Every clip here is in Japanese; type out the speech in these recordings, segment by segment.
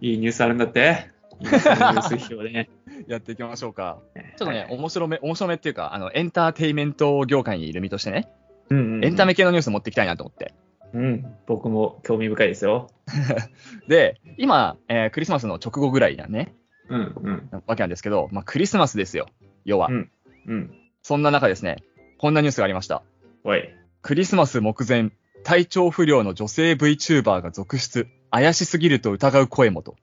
いいニュースあるんだって。いいニュース表でね。やっていきましょうか。ちょっとね、はい面白め、面白めっていうか、あの、エンターテイメント業界にいる身としてね、うんうんうんエンタメ系のニュース持っていきたいなと思って。うん、僕も興味深いですよ。で、今、えークリスマスの直後ぐらいだね、うんうんわけなんですけど、まあ、クリスマスですよ、要は。うんうん。そんな中ですね、こんなニュースがありました。おい。クリスマス目前、体調不良の女性 VTuber が続出。怪しすぎると疑う声もと。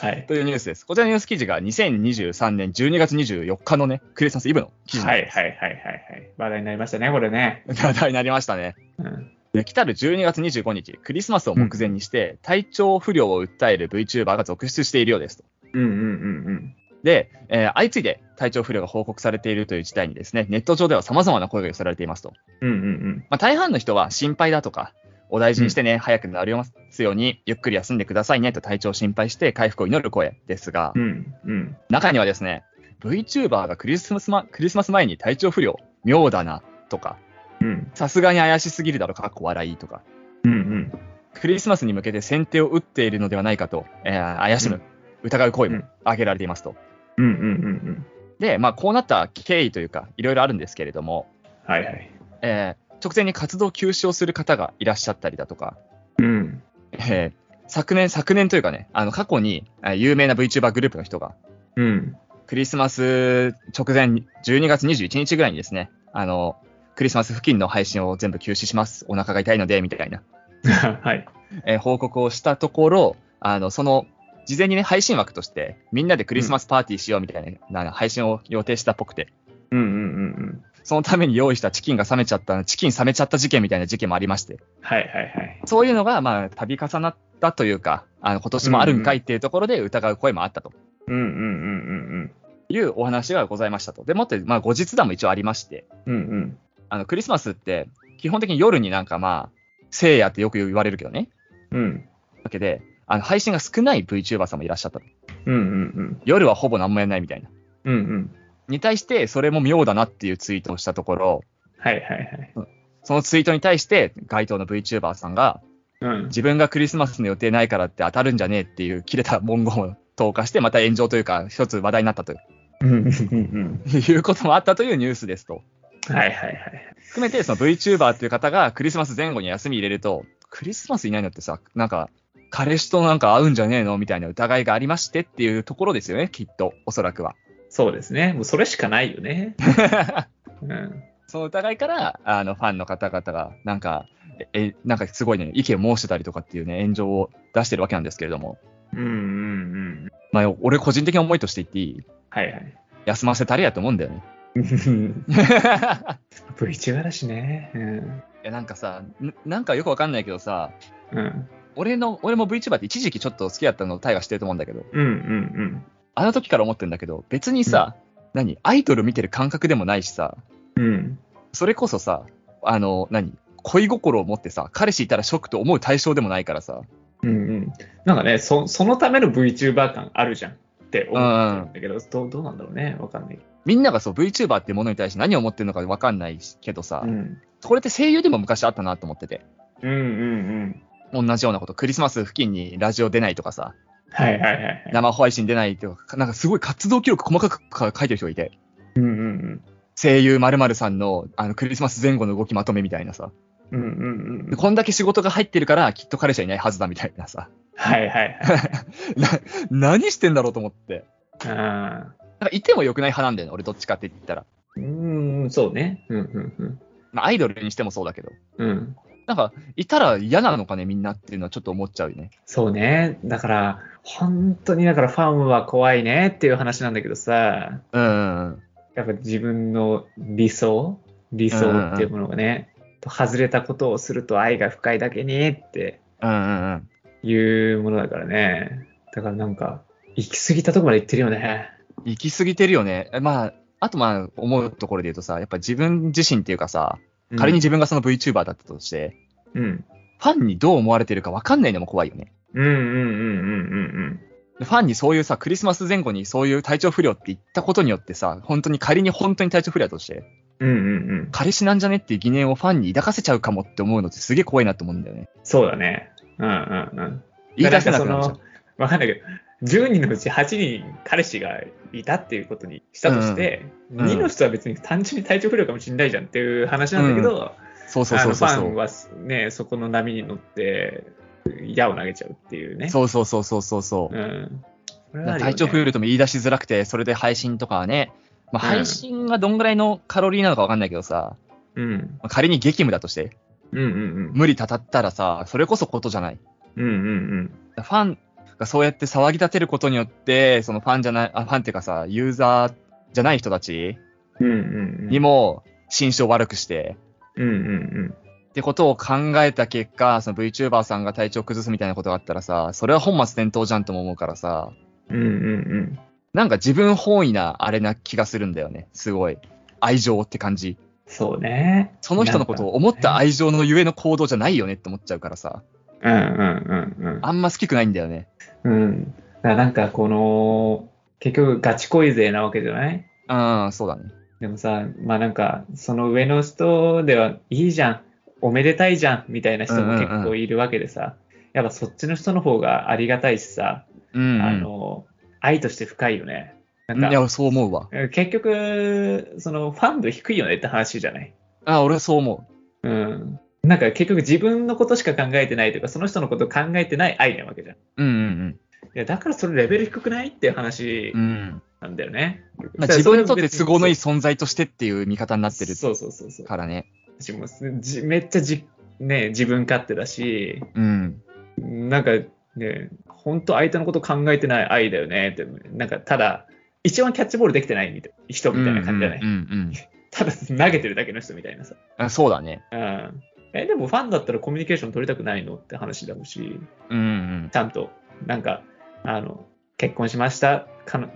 はい。というニュースです。こちらのニュース記事が2023年12月24日のね、クリスマスイブの記事はいはいはいはいはい。話題になりましたね、これね。話題になりましたね。うん。で来たる12月25日、クリスマスを目前にして、体調不良を訴える VTuber が続出しているようですと。うんうんうんで、えー相次いで体調不良が報告されているという事態にですね、ネット上では様々な声が寄せられていますと。うん。うんうんまあ、大半の人は心配だとか、お大事にしてね、早くなりますように、ゆっくり休んでくださいねと体調を心配して回復を祈る声ですが、うん。うんうん。中にはですね、VTuber がクリスマス,、ま、クリスマス前に体調不良、妙だなとか、うんさすがに怪しすぎるだろ、かっこ笑いとか、うんうん。クリスマスに向けて先手を打っているのではないかと、えー怪しむ、疑う声も挙げられていますと。うんうんうんうん。で、まあ、こうなった経緯というか、いろいろあるんですけれども、はいはい。えー直前に活動休止をする方がいらっしゃったりだとか、うん。えー昨年、昨年というかね、あの過去にえー有名な VTuber グループの人が、うん。クリスマス直前、12月21日ぐらいにですね、あの、クリスマス付近の配信を全部休止します。お腹が痛いので、みたいな、はい。えー報告をしたところ、あの、その、事前にね、配信枠として、みんなでクリスマスパーティーしようみたいな、な配信を予定したっぽくて、うんうんうんうん。そのために用意したチキンが冷めちゃった、チキン冷めちゃった事件みたいな事件もありまして、はいはいはい。そういうのが、まあ、度重なったというか、あの、今年もあるんかいっていうところで疑う声もあったとうんうんうんいうお話がございましたと。でもって、まあ、後日談も一応ありまして、うんうん。うんあの、クリスマスって、基本的に夜になんかまあ、聖夜ってよく言われるけどね。うん。うん。わけで、あの、配信が少ない VTuber さんもいらっしゃったと。うんうん夜はほぼ何もやんないみたいな。うん。うんうん。に対して、それも妙だなっていうツイートをしたところ、はいはいはい。そのツイートに対して、該当の VTuber さんが、うん。自分がクリスマスの予定ないからって当たるんじゃねえっていう切れた文言を投下して、また炎上というか、一つ話題になったとうんういうこともあったというニュースですと。うん。はいはいはい。含めて、その VTuber っていう方がクリスマス前後に休み入れると、クリスマスいないのってさ、なんか、彼氏となんか会うんじゃねえのみたいな疑いがありましてっていうところですよね、きっと、おそらくは。そうですね。もうそれしかないよね。うん。その疑いから、あの、ファンの方々が、なんか、え、えなんかすごいね、意見を申してたりとかっていうね、炎上を出してるわけなんですけれども、うんうんうん。まあ、俺個人的な思いとして言っていい？はいはい。休ませたれやと思うんだよね。VTuber だしね。うん。いや、なんかさ、んなんかよくわかんないけどさ、うん。俺の、俺も VTuber って一時期ちょっと好きだったのをタイがしてると思うんだけど、うんうんあの時から思ってるんだけど、別にさ、何アイドル見てる感覚でもないしさ、うん。うん。それこそさ、あの、何恋心を持ってさ、彼氏いたらショックと思う対象でもないからさ、うんうん。なんかね、そそのための VTuber 感あるじゃんって思ってるんだけど、どうどうなんだろうね。わかんない。みんながそう VTuber ってものに対して何を思ってるのかわかんないけどさ、うん。これって声優でも昔あったなと思ってて、うんうんうん。同じようなこと、クリスマス付近にラジオ出ないとかさ、はいはいはいはい。生配信出ないとか、なんかすごい活動記録細かく書いてる人がいて、うんうん声優〇〇さんのあのクリスマス前後の動きまとめみたいなさ、うん。うんうん。こんだけ仕事が入ってるからきっと彼氏はいないはずだみたいなさ、はいはいはい。な何してんだろうと思って。あなんかいても良くない派なんだよね、俺どっちかって言ったら。ーうーん、そうね。うんうんうん。まあ、アイドルにしてもそうだけど。うん。なんか、いたら嫌なのかね、みんなっていうのはちょっと思っちゃうよね。そうね。だから、本当にだからファンは怖いねっていう話なんだけどさ、うんうんうん。やっぱ自分の理想理想っていうものがね、と外れたことをすると愛が深いだけにってうんうんうん。いうものだからね。だからなんか、行き過ぎたとこまで行ってるよね。行き過ぎてるよね。えまあ、あとまあ、思うところで言うとさ、やっぱ自分自身っていうかさ、仮に自分がその VTuber だったとして、うん。ファンにどう思われてるか分かんないのも怖いよね。うんうんうんうんうんでファンにそういうさ、クリスマス前後にそういう体調不良って言ったことによってさ、本当に仮に本当に体調不良だとして、うん。うんうんうん。彼氏なんじゃねっていう疑念をファンに抱かせちゃうかもって思うのってすげえ怖いなと思うんだよね。そうだね。うんうんうん。言い出せなくなっちゃうわかんないけど、10人のうち8人彼氏がいたっていうことにしたとして、うんうん2の人は別に単純に体調不良かもしれないじゃんっていう話なんだけど、そうそうそうそうファンはね、そこの波に乗って、矢を投げちゃうっていうね。そうそうそうそうそうそう。うん。ね体調不良とも言い出しづらくて、それで配信とかはね、まあ、うん配信がどんぐらいのカロリーなのかわかんないけどさ、うん。まあ仮に激務だとして、うんうん無理たたったらさ、それこそことじゃない？うん。うんうんファンがそうやって騒ぎ立てることによって、そのファンじゃない、あファンっていうかさ、ユーザーじゃない人たちうん。うんうんうん。にも心象悪くして、うんうんってことを考えた結果、その VTuber さんが体調崩すみたいなことがあったらさ、それは本末転倒じゃんとも思うからさ、うん。うんうんなんか自分本位なあれな気がするんだよね。すごい。愛情って感じ。そうね。その人のことを思った愛情のゆえの行動じゃないよねって思っちゃうからさ、うんうんうんうん。あんま好きくないんだよね。うん。なんかこの、結局ガチ恋勢なわけじゃない？うん、そうだね。でもさ、まあなんか、その上の人ではいいじゃん、おめでたいじゃん、みたいな人も結構いるわけでさ、やっぱそっちの人の方がありがたいしさ、うん、うん。あの、愛として深いよね。なんか、いや、そう思うわ。結局、そのファン度低いよねって話じゃない？あ、俺はそう思うん。なんか結局自分のことしか考えてないというか、その人のことを考えてない愛なわけじゃん。いう。うんうんや、だからそれレベル低くないっていう話うん。うん。なんだよね。まあ、自分にとって都合のいいそ存在としてっていう見方になってるそうそうそうそう。からね。私もじめっちゃじ、ね、自分勝手だし、うん。なんかね、本当相手のこと考えてない愛だよねって、なんかただ、一番キャッチボールできてないみたい人みたいな感じじゃない、うんうんうんただ投げてるだけの人みたいなさ。あそうだね。うん。え、でもファンだったらコミュニケーション取りたくないのって話だし、うんうん。ちゃんと、なんか、あの、結婚しました、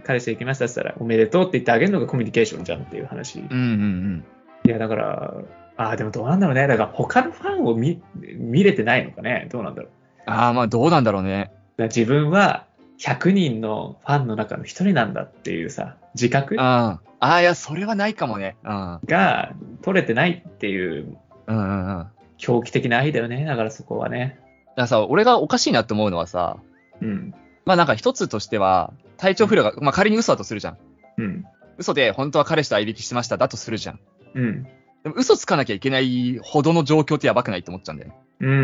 彼氏できましたって言ったら、おめでとうって言ってあげるのがコミュニケーションじゃんっていう話。うんうんいや、だから、ああ、でもどうなんだろうね。だから他のファンを見見れてないのかね。どうなんだろう。うん。ああ、まあどうなんだろうね。自分は100人のファンの中の1人なんだっていうさ、自覚ああ。ああ、いや、それはないかもね。うん。が取れてないっていううんうんうん。狂気的な愛だよね。だからそこはね。だからさ、俺がおかしいなって思うのはさ、うん。まあなんか一つとしては、体調不良が、まあ仮に嘘だとするじゃん。うん。嘘で本当は彼氏と相引きしてましただとするじゃん。うん。でも嘘つかなきゃいけないほどの状況ってやばくないって思っちゃうんだよね。うんうんう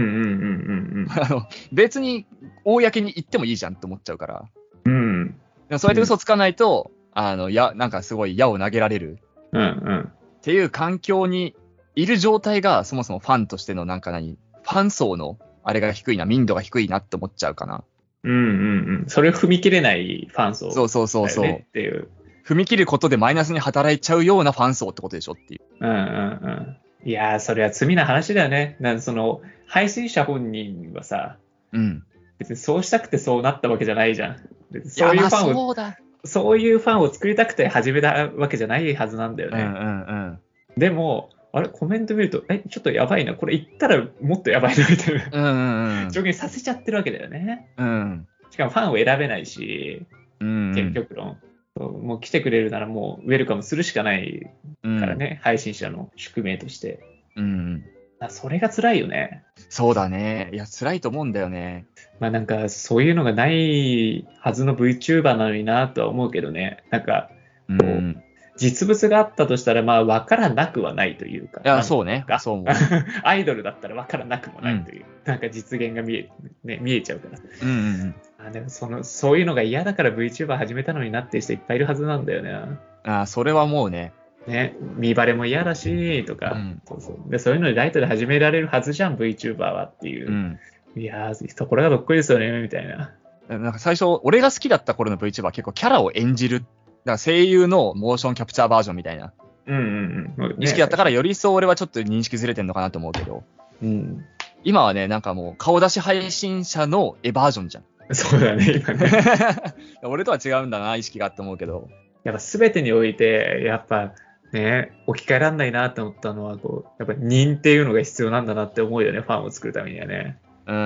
ん あの、別に公に言ってもいいじゃんって思っちゃうから。うんうん。うん。でもそうやって嘘つかないと、あの、や、なんかすごい矢を投げられるうんうん。っていう環境にいる状態がそもそもファンとしてのなんか何、ファン層のあれが低いな、民度が低いなって思っちゃうかな。うんうんうん。それを踏み切れないファン層そうそうそうそう。っていう。踏み切ることでマイナスに働いちゃうようなファン層ってことでしょっていう。うんうんうん。いやー、それは罪な話だよね。なんかその、配信者本人はさ、うん。別にそうしたくてそうなったわけじゃないじゃん。そういうファンを、そうだ。そういうファンを作りたくて始めたわけじゃないはずなんだよね。うんうんうん。でも、あれ、コメント見ると、え、ちょっとやばいな、これ言ったらもっとやばいな、みたいなうんうんうん。状況にさせちゃってるわけだよね。うん。しかもファンを選べないし、うん。結局論。もう来てくれるならもうウェルカムするしかないうん。からね、配信者の宿命として。うん。あそれが辛いよね。そうだね。いや、辛いと思うんだよね。まあなんかそういうのがないはずの VTuber なのになとは思うけどね。なんかうん。実物があったとしたらまあ分からなくはないというか。いや、う。そうねあ。そう思う。アイドルだったら分からなくもないという。なんか実現が見え,、ね、見えちゃうから。うんうんうん。あでもそのそういうのが嫌だから VTuber 始めたのになっていう人いっぱいいるはずなんだよね。ああ、それはもうね。ね、見バレも嫌だし、とか、うんそうそうで。そういうのでライトで始められるはずじゃん、VTuber はっていう。うん。いやー、ところがどっこいですよね、みたいな。なんか最初、俺が好きだった頃の VTuber は結構キャラを演じる。だから声優のモーションキャプチャーバージョンみたいなうんうんうん。意識だったから、より一層俺はちょっと認識ずれてんのかなと思うけど、うん。今はね、なんかもう顔出し配信者の絵バージョンじゃん。そうだね、今ね。俺とは違うんだな、意識がって思うけど。やっぱ全てにおいて、やっぱね、置き換えらんないなって思ったのは、こう、やっぱ認っていうのが必要なんだなって思うよね、ファンを作るためにはね。うんう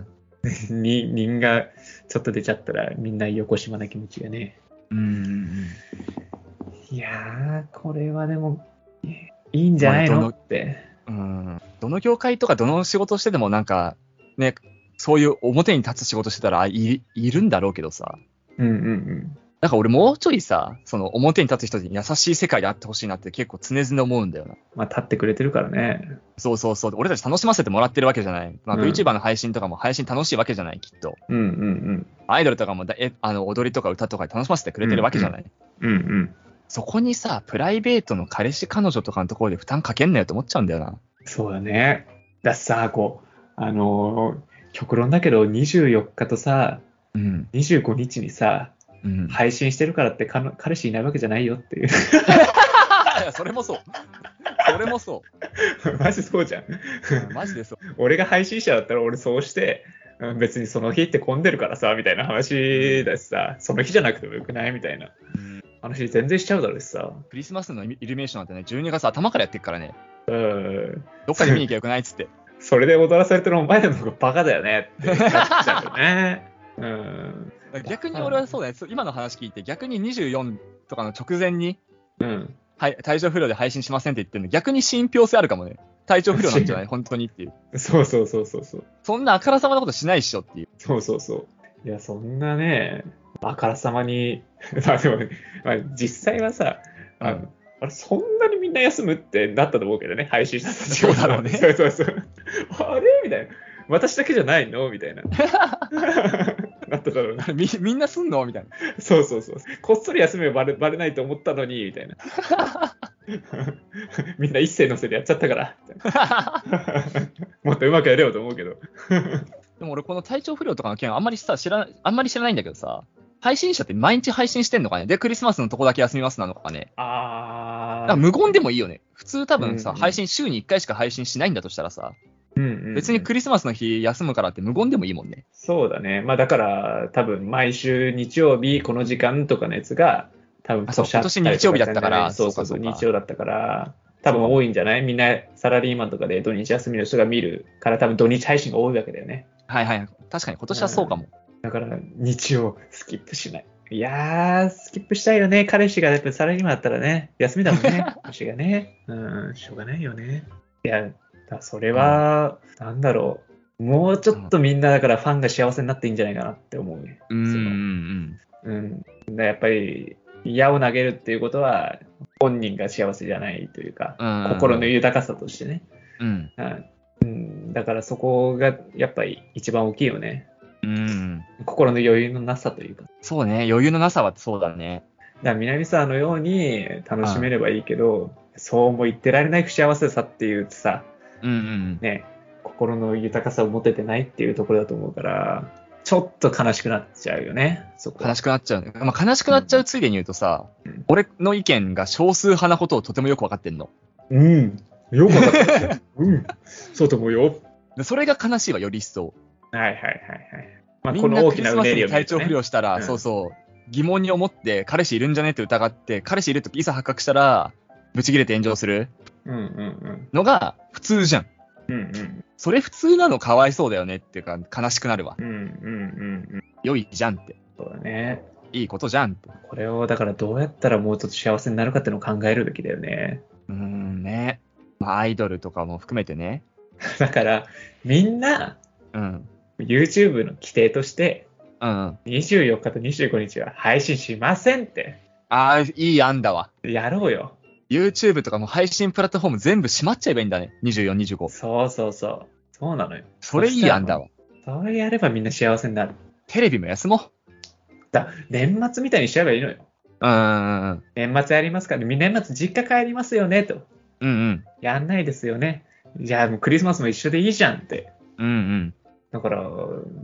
ん に認がちょっと出ちゃったら、みんな横島な気持ちがね。うん。いやー、これはでも、いいんじゃないまあどののって。うんどの業界とかどの仕事してでもなんか、ね、そういう表に立つ仕事してたらいいるんだろうけどさ。うんうんうん。だから俺もうちょいさ、その表に立つ人に優しい世界であってほしいなって結構常々思うんだよな。まあ、立ってくれてるからね。そうそうそう。俺たち楽しませてもらってるわけじゃない。まあうん VTuber の配信とかも配信楽しいわけじゃない、きっと。うんうんアイドルとかもだえあの踊りとか歌とかで楽しませてくれてるわけじゃない。うん。うんうん。そこにさ、プライベートの彼氏彼女とかのところで負担かけんなよと思っちゃうんだよな。そうだね。だってさ、こう、あのー極論だけど、24日とさ、うん。25日にさ、うん。配信してるからってかの彼氏いないわけじゃないよっていう。それもそう。それもそ マジそうじゃん。マジでそう。俺が配信者だったら俺そうして、うん別にその日って混んでるからさ、みたいな話だしさ、その日じゃなくてもよくないみたいな話全然しちゃうだろうしさ。クリスマスのイルミネーションなんてね、12月頭からやってっからね、うん。どっかで見に行きゃよくないっつって。それで踊らされてるお前らの方がバカだよねってなっちゃうよね。うん。逆に俺はそうだね、今の話聞いて、逆に24とかの直前に、うん。はい、体調不良で配信しませんって言ってるの、逆に信憑性あるかもね。体調不良なんじゃない？本当にっていう。そうそうそうそうそう。そんなあからさまなことしないっしょっていう。そうそうそう。いや、そんなね、あからさまに、まあでも、まあ、実際はさ、あの、うんあれ、そんなにみんな休むってなったと思うけどね、配信者たそうだろうね そうそうそう。あれ？みたいな。私だけじゃないの？みたいな。なっただろうな。みみんなすんの？みたいな。そうそうそう。こっそり休めばバレバレないと思ったのに、みたいな。みんな一斉のせでやっちゃったから。もっとうまくやれよと思うけど。でも俺この体調不良とかの件あんまりさ、知らない、あんまり知らないんだけどさ、配信者って毎日配信してんのかね？で、クリスマスのとこだけ休みますなのかね？あなんか無言でもいいよね。普通多分さ、うんうん配信週に1回しか配信しないんだとしたらさ、うんうんうん別にクリスマスの日休むからって無言でもいいもんね。そうだね。まあだから、多分毎週日曜日この時間とかのやつが、多分今年日曜日だったからそうそうそう、日曜だったから、多分多いんじゃない？みんなサラリーマンとかで土日休みの人が見るから、多分土日配信が多いわけだよね。はいはい。確かに今年はそうかも。だから、日曜スキップしない。いやー、スキップしたいよね。彼氏がやっぱサラリーマンだったらね、休みだもんね。私がね。うん、しょうがないよね。いや、だそれは、なんだろう。もうちょっとみんなだからファンが幸せになっていいんじゃないかなって思うね。うんうんうん。うん。だやっぱり、矢を投げるっていうことは、本人が幸せじゃないというか、うん心の豊かさとしてね。うん。はいうん、だからそこがやっぱり一番大きいよね。うん。心の余裕のなさというか。そうね。余裕のなさはそうだね。だから南沢のように楽しめればいいけど、そうも言ってられない不幸せさっていうさ、うんうん。ね、心の豊かさを持ててないっていうところだと思うから、ちょっと悲しくなっちゃうよね、そこは。悲しくなっちゃうね。まあ、悲しくなっちゃうついでに言うとさ、うん俺の意見が少数派なことをとてもよくわかってんの。うん。よくわかった。うん。そうと思うよ。でそれが悲しいわ、より一層。はいはいはいはい。まあ、この大きなうねりを体調不良したら、うんそうそう、疑問に思って、彼氏いるんじゃねって疑って、彼氏いるといざ発覚したら、ブチ切れて炎上するのが普通じゃん。うん。うんうん。それ普通なのかわいそうだよねっていうか、悲しくなるわ。うんうんうんうん。良いじゃんって。そうだね。いいことじゃんって。これをだからどうやったらもうちょっと幸せになるかっていうのを考えるべきだよね。うーんね。まあ、アイドルとかも含めてね。だから、みんな、うん。YouTube の規定として、うん。24日と25日は配信しませんって、ああ、いい案だわ。やろうよ。YouTube とかも配信プラットフォーム全部閉まっちゃえばいいんだね。24、25。そうそうそう。そうなのよ。それいい案だわ。それやればみんな幸せになる。テレビも休もう。だ年末みたいにしちゃえばいいのよ。うんうんうん。年末やりますから、年末実家帰りますよね、と。うんうん。やんないですよね。じゃあもうクリスマスも一緒でいいじゃんって。うんうん。だから、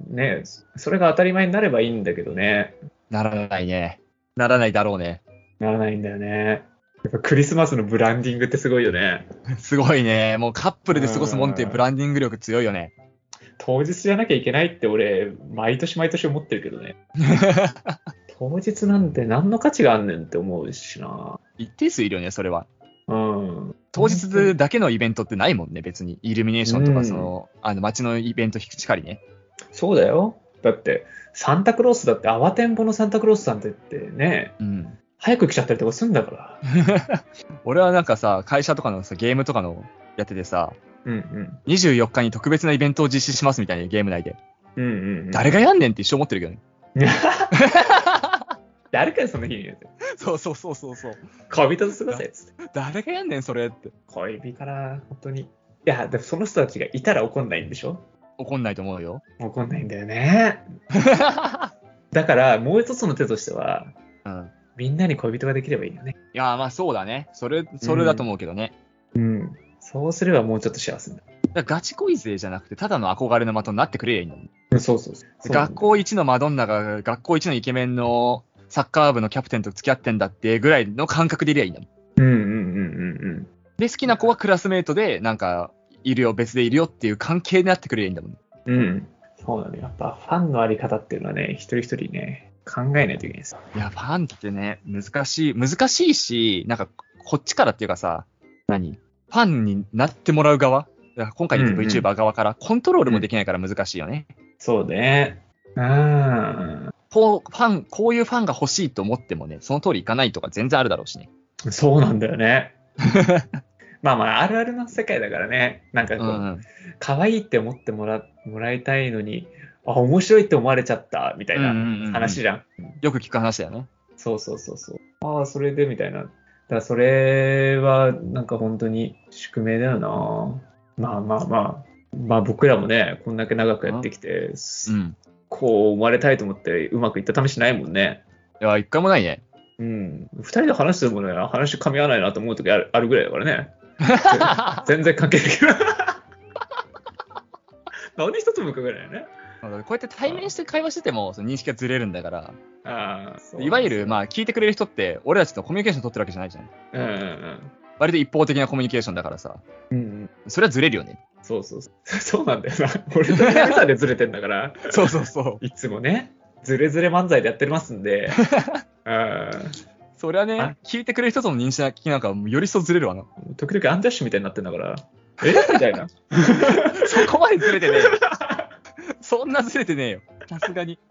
ね、それが当たり前になればいいんだけどね。ならないね。ならないだろうね。ならないんだよね。やっぱクリスマスのブランディングってすごいよね。すごいね。もうカップルで過ごすもんってブランディング力強いよね。当日じゃなきゃいけないって俺、毎年毎年思ってるけどね。当日なんて何の価値があんねんって思うしな。一定数いるよね、それは。うん。当日だけのイベントってないもんね、別に。イルミネーションとか、うんその、あの、街のイベントしかりね。そうだよ。だって、サンタクロースだって、慌てんぼのサンタクロースさんってってね、うん。早く来ちゃったりとかすんだから。俺はなんかさ、会社とかのさ、ゲームとかのやっててさ、うんうん。24日に特別なイベントを実施しますみたいなゲーム内で。うんうんうん。誰がやんねんって一生思ってるけどね。誰かよその日に言うて。そうそうそうそうそう。恋人と過ごせっつって。誰がやんねん、それって。恋人から、本当に。いや、でもその人たちがいたら怒んないんでしょ？怒んないと思うよ。怒んないんだよね。だから、もう一つの手としては、うん。みんなに恋人ができればいいよね。いや、まあそうだね。それ、それだと思うけどね。うん。そうすればもうちょっと幸せになだからガチ恋勢じゃなくて、ただの憧れの的になってくれりゃいいのに。る。そうそうそう。学校一のマドンナが学校一のイケメンのサッカー部のキャプテンと付き合ってんだってぐらいの感覚でいりゃいいんだもん。うんうんうんうんで、好きな子はクラスメートで、なんか、いるよ、別でいるよっていう関係になってくれりゃいいんだもん。うん。うん。そうなのよ。やっぱファンのあり方っていうのはね、一人一人ね、考えないといけないですよ。いや、ファンってね、難しい、難しいし、なんか、こっちからっていうかさ、何？ファンになってもらう側？今回のうんうん VTuber 側からコントロールもできないから難しいよね。そうね。うん。こう、ファン、こういうファンが欲しいと思ってもね、その通りいかないとか全然あるだろうしね。そうなんだよね。まあまあ、あるあるの世界だからね。なんかこう、うんうん。可愛いって思ってもらもらいたいのに、あ、面白いって思われちゃった、みたいなうんうんうんうん話じゃん。よく聞く話だよね。そうそうそうそう。ああ、それで、みたいな。だからそれは、なんか本当に宿命だよな。まあまあまあ。まあ僕らもね、こんだけ長くやってきて、うん。こう思われたいと思ってうまくいった試しないもんね。いや、一回もないね。うん。二人で話してもね、話噛み合わないなと思う時あるあるぐらいだからね。全然関係ない。何一つも伺えないよね。こうやって対面して会話してても、その認識がずれるんだから、ああ、そういわゆる、まあ、聞いてくれる人って、俺たちとコミュニケーション取ってるわけじゃないじゃん。うんうん割と一方的なコミュニケーションだからさ、うん。うん。それはずれるよね。そうそうそう。そうなんだよな。俺と南さんでずれてんだから、そうそうそう。いつもね、ずれずれ漫才でやってますんで、うん。それはねあ、聞いてくれる人との認識なんか、より一層ずれるわな。時々アンジャッシュみたいになってんだから、え？みたいな。そこまでずれてね。そんなずれてねえよ。さすがに。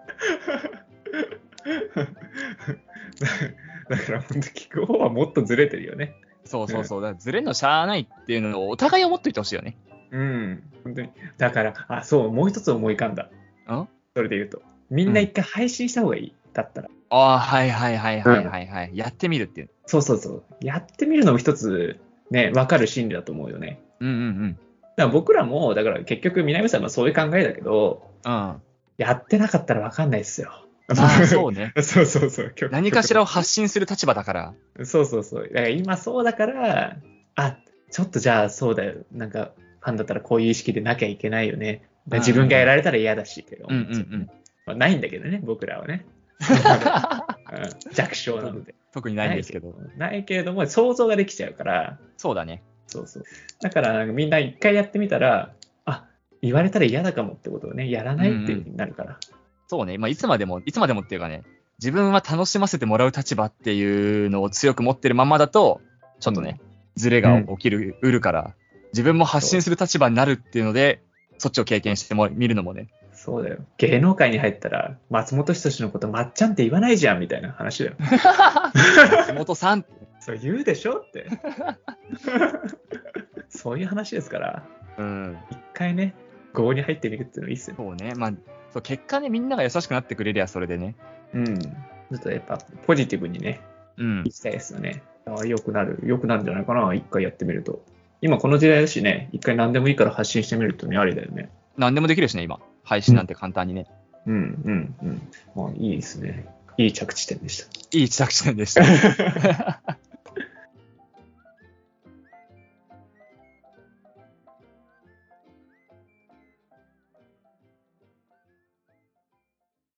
だから本当聞く方はもっとずれてるよね。そうそうそう。だからずれんのしゃあないっていうのをお互い思っといてほしいよね。うん。本当に。だから、あ、そう、もう一つ思い浮かんだ。ん？それで言うと。みんな一回配信した方がいい。だったら。ああ、はいはいはいはいはいはい。やってみるっていう。そうそうそう。やってみるのも一つ、ね、わかる心理だと思うよね。うんうんだから僕らも、だから結局南さんはそういう考えだけど、うん。うん。やってなかったらわかんないですよ。まあそうね。そうそうそう。極何かしらを発信する立場だから。そうそうそう。だから今そうだから、あ、ちょっとじゃあそうだよ。なんか、ファンだったらこういう意識でなきゃいけないよね。自分がやられたら嫌だしうんうんううん。まあ、ないんだけどね、僕らはね。う ん弱小なので。特にないんですけど。ないけれども、想像ができちゃうから、そうだね。そうそう。だから、みんな一回やってみたら、あ、言われたら嫌だかもってことをね、やらないっていうふうになるから。そうね。まあ、いつまでも、いつまでもっていうかね、自分は楽しませてもらう立場っていうのを強く持ってるままだと、ちょっとね、ズレが起きる、うるから、自分も発信する立場になるっていうので、そっちを経験しても見るのもね。そうだよ。芸能界に入ったら、松本人志のこと、まっちゃんって言わないじゃんみたいな話だよ。松本さん、そう言うでしょって。そういう話ですから、うん。一回ね、合に入ってみるっていうのいいっすよ。そうね。まあ、そう結果ね、みんなが優しくなってくれりゃそれでね。うん。ちょっとやっぱ、ポジティブにね、うんい。きたいですよね。ああ、良くなる、良くなるんじゃないかな、一回やってみると。今この時代だしね、一回何でもいいから発信してみるっていうのにありだよね。何でもできるしね、今。配信なんて簡単にね。うん、うん、うん。まあ、いいですね。いい着地点でした。いい着地点でした。